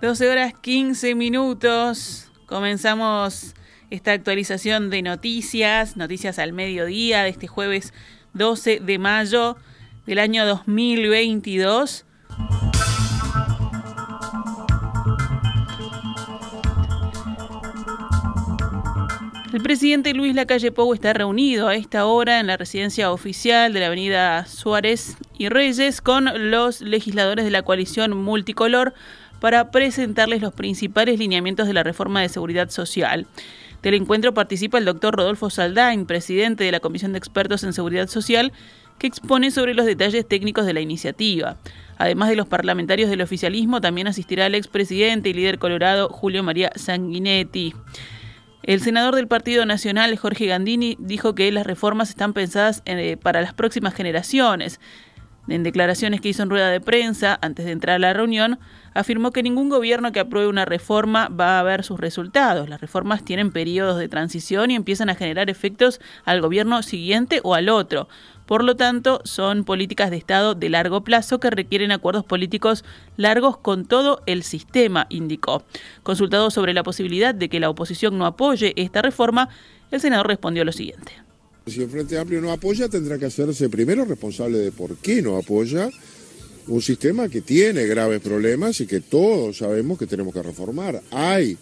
12 horas 15 minutos. Comenzamos esta actualización de noticias, noticias al mediodía de este jueves 12 de mayo del año 2022. El presidente Luis Lacalle Pou está reunido a esta hora en la residencia oficial de la avenida Suárez y Reyes con los legisladores de la coalición multicolor para presentarles los principales lineamientos de la reforma de seguridad social. Del encuentro participa el doctor Rodolfo Saldain, presidente de la Comisión de Expertos en Seguridad Social, que expone sobre los detalles técnicos de la iniciativa. Además de los parlamentarios del oficialismo, también asistirá el expresidente y líder colorado Julio María Sanguinetti. El senador del Partido Nacional, Jorge Gandini, dijo que las reformas están pensadas eh, para las próximas generaciones. En declaraciones que hizo en rueda de prensa antes de entrar a la reunión, afirmó que ningún gobierno que apruebe una reforma va a ver sus resultados. Las reformas tienen periodos de transición y empiezan a generar efectos al gobierno siguiente o al otro. Por lo tanto, son políticas de Estado de largo plazo que requieren acuerdos políticos largos con todo el sistema, indicó. Consultado sobre la posibilidad de que la oposición no apoye esta reforma, el senador respondió lo siguiente. Si el Frente Amplio no apoya, tendrá que hacerse primero responsable de por qué no apoya un sistema que tiene graves problemas y que todos sabemos que tenemos que reformar. Hay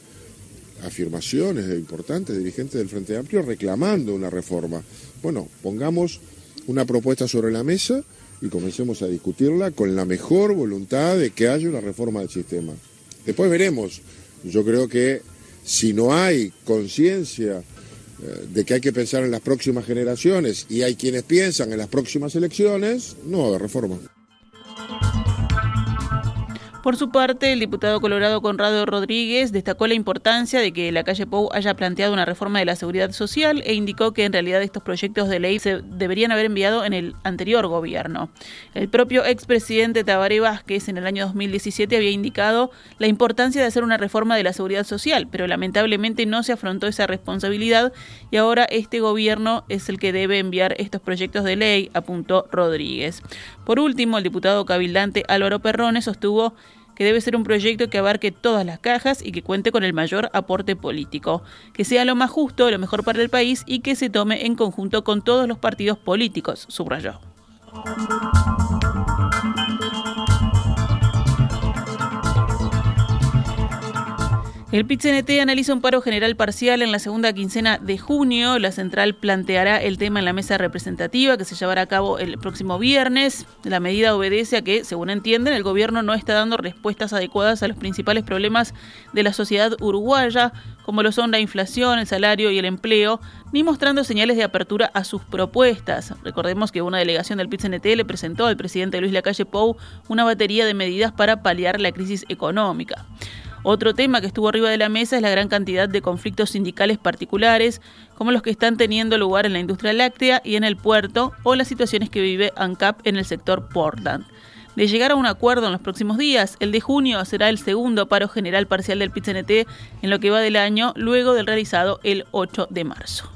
afirmaciones de importantes dirigentes del Frente Amplio reclamando una reforma. Bueno, pongamos una propuesta sobre la mesa y comencemos a discutirla con la mejor voluntad de que haya una reforma del sistema. Después veremos. Yo creo que si no hay conciencia eh, de que hay que pensar en las próximas generaciones y hay quienes piensan en las próximas elecciones, no haber reforma. Por su parte, el diputado colorado Conrado Rodríguez destacó la importancia de que la calle Pou haya planteado una reforma de la seguridad social e indicó que en realidad estos proyectos de ley se deberían haber enviado en el anterior gobierno. El propio expresidente Tabaré Vázquez en el año 2017 había indicado la importancia de hacer una reforma de la seguridad social, pero lamentablemente no se afrontó esa responsabilidad y ahora este gobierno es el que debe enviar estos proyectos de ley, apuntó Rodríguez. Por último, el diputado cabildante Álvaro Perrone sostuvo que debe ser un proyecto que abarque todas las cajas y que cuente con el mayor aporte político, que sea lo más justo, lo mejor para el país y que se tome en conjunto con todos los partidos políticos, subrayó. El PIT-CNT analiza un paro general parcial en la segunda quincena de junio. La central planteará el tema en la mesa representativa que se llevará a cabo el próximo viernes. La medida obedece a que, según entienden, el gobierno no está dando respuestas adecuadas a los principales problemas de la sociedad uruguaya, como lo son la inflación, el salario y el empleo, ni mostrando señales de apertura a sus propuestas. Recordemos que una delegación del PIT-CNT le presentó al presidente Luis Lacalle Pou una batería de medidas para paliar la crisis económica. Otro tema que estuvo arriba de la mesa es la gran cantidad de conflictos sindicales particulares, como los que están teniendo lugar en la industria láctea y en el puerto, o las situaciones que vive ANCAP en el sector Portland. De llegar a un acuerdo en los próximos días, el de junio será el segundo paro general parcial del PITCNT en lo que va del año, luego del realizado el 8 de marzo.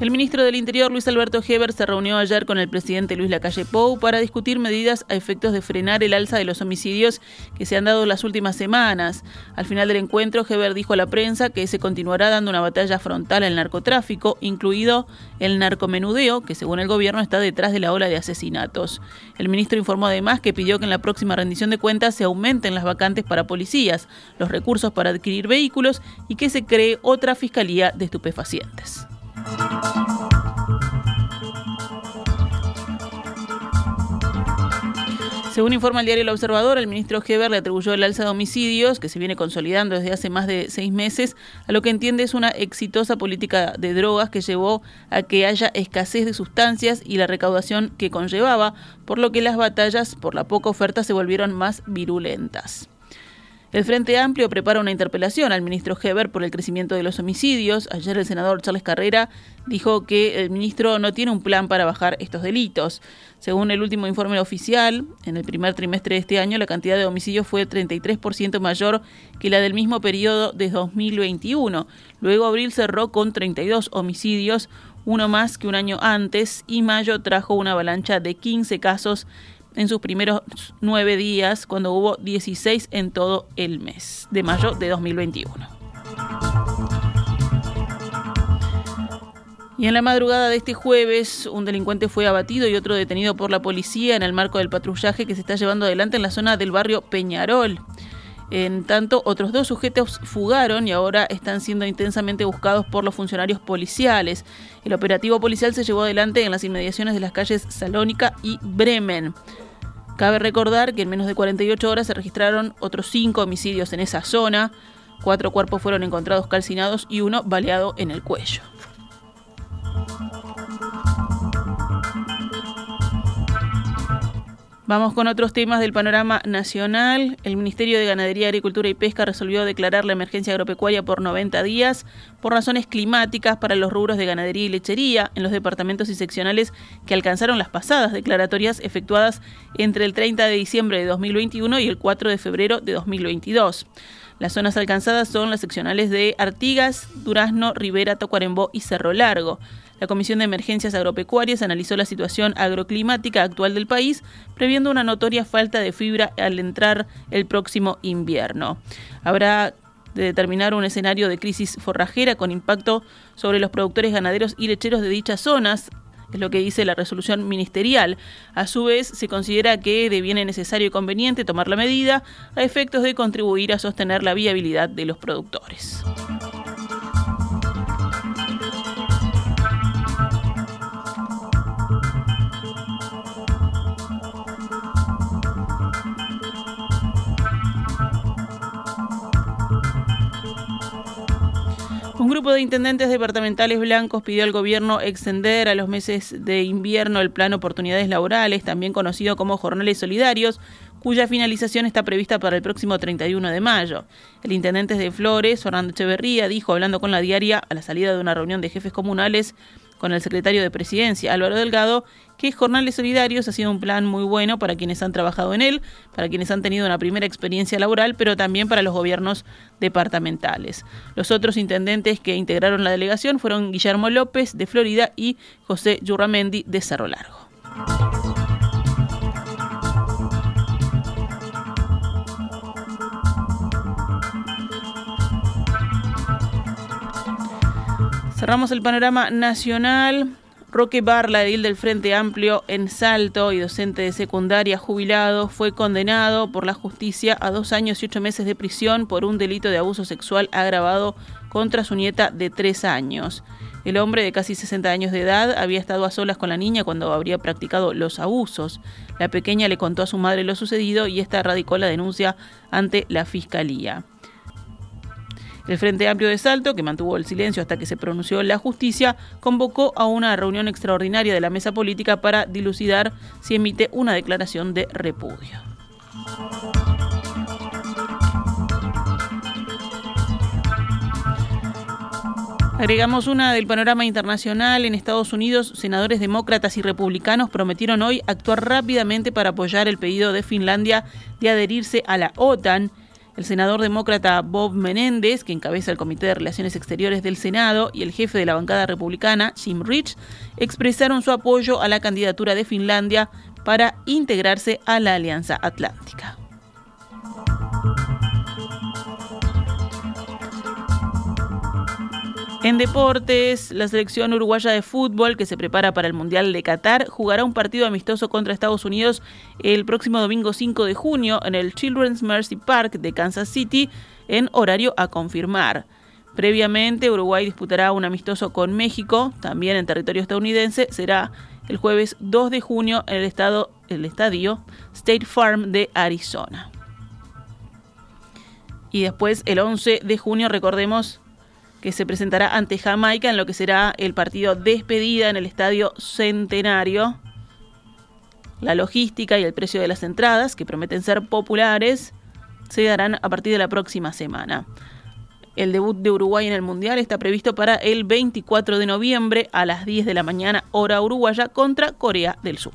El ministro del Interior, Luis Alberto Heber, se reunió ayer con el presidente Luis Lacalle Pou para discutir medidas a efectos de frenar el alza de los homicidios que se han dado las últimas semanas. Al final del encuentro, Heber dijo a la prensa que se continuará dando una batalla frontal al narcotráfico, incluido el narcomenudeo, que según el gobierno está detrás de la ola de asesinatos. El ministro informó además que pidió que en la próxima rendición de cuentas se aumenten las vacantes para policías, los recursos para adquirir vehículos y que se cree otra fiscalía de estupefacientes. Según informa el diario El Observador, el ministro Heber le atribuyó el alza de homicidios, que se viene consolidando desde hace más de seis meses, a lo que entiende es una exitosa política de drogas que llevó a que haya escasez de sustancias y la recaudación que conllevaba, por lo que las batallas por la poca oferta se volvieron más virulentas. El Frente Amplio prepara una interpelación al ministro Heber por el crecimiento de los homicidios. Ayer el senador Charles Carrera dijo que el ministro no tiene un plan para bajar estos delitos. Según el último informe oficial, en el primer trimestre de este año la cantidad de homicidios fue 33% mayor que la del mismo periodo de 2021. Luego abril cerró con 32 homicidios, uno más que un año antes, y mayo trajo una avalancha de 15 casos en sus primeros nueve días, cuando hubo 16 en todo el mes de mayo de 2021. Y en la madrugada de este jueves, un delincuente fue abatido y otro detenido por la policía en el marco del patrullaje que se está llevando adelante en la zona del barrio Peñarol. En tanto, otros dos sujetos fugaron y ahora están siendo intensamente buscados por los funcionarios policiales. El operativo policial se llevó adelante en las inmediaciones de las calles Salónica y Bremen. Cabe recordar que en menos de 48 horas se registraron otros cinco homicidios en esa zona. Cuatro cuerpos fueron encontrados calcinados y uno baleado en el cuello. Vamos con otros temas del panorama nacional. El Ministerio de Ganadería, Agricultura y Pesca resolvió declarar la emergencia agropecuaria por 90 días por razones climáticas para los rubros de ganadería y lechería en los departamentos y seccionales que alcanzaron las pasadas declaratorias efectuadas entre el 30 de diciembre de 2021 y el 4 de febrero de 2022. Las zonas alcanzadas son las seccionales de Artigas, Durazno, Rivera, Tocuarembó y Cerro Largo. La Comisión de Emergencias Agropecuarias analizó la situación agroclimática actual del país, previendo una notoria falta de fibra al entrar el próximo invierno. Habrá de determinar un escenario de crisis forrajera con impacto sobre los productores ganaderos y lecheros de dichas zonas, es lo que dice la resolución ministerial. A su vez, se considera que deviene necesario y conveniente tomar la medida a efectos de contribuir a sostener la viabilidad de los productores. Un grupo de intendentes departamentales blancos pidió al gobierno extender a los meses de invierno el plan Oportunidades Laborales, también conocido como Jornales Solidarios, cuya finalización está prevista para el próximo 31 de mayo. El intendente de Flores, Fernando Echeverría, dijo, hablando con la diaria a la salida de una reunión de jefes comunales, con el secretario de Presidencia, Álvaro Delgado, que Jornales Solidarios ha sido un plan muy bueno para quienes han trabajado en él, para quienes han tenido una primera experiencia laboral, pero también para los gobiernos departamentales. Los otros intendentes que integraron la delegación fueron Guillermo López de Florida y José Yurramendi de Cerro Largo. Cerramos el panorama nacional. Roque Barla, edil del Frente Amplio en Salto y docente de secundaria jubilado, fue condenado por la justicia a dos años y ocho meses de prisión por un delito de abuso sexual agravado contra su nieta de tres años. El hombre de casi 60 años de edad había estado a solas con la niña cuando habría practicado los abusos. La pequeña le contó a su madre lo sucedido y esta radicó la denuncia ante la fiscalía. El Frente Amplio de Salto, que mantuvo el silencio hasta que se pronunció la justicia, convocó a una reunión extraordinaria de la mesa política para dilucidar si emite una declaración de repudio. Agregamos una del panorama internacional. En Estados Unidos, senadores demócratas y republicanos prometieron hoy actuar rápidamente para apoyar el pedido de Finlandia de adherirse a la OTAN el senador demócrata Bob Menéndez, que encabeza el Comité de Relaciones Exteriores del Senado, y el jefe de la bancada republicana, Jim Rich, expresaron su apoyo a la candidatura de Finlandia para integrarse a la Alianza Atlántica. En deportes, la selección uruguaya de fútbol que se prepara para el Mundial de Qatar jugará un partido amistoso contra Estados Unidos el próximo domingo 5 de junio en el Children's Mercy Park de Kansas City en horario a confirmar. Previamente, Uruguay disputará un amistoso con México, también en territorio estadounidense, será el jueves 2 de junio en el, estado, el estadio State Farm de Arizona. Y después, el 11 de junio, recordemos, que se presentará ante Jamaica en lo que será el partido despedida en el Estadio Centenario. La logística y el precio de las entradas, que prometen ser populares, se darán a partir de la próxima semana. El debut de Uruguay en el Mundial está previsto para el 24 de noviembre a las 10 de la mañana hora uruguaya contra Corea del Sur.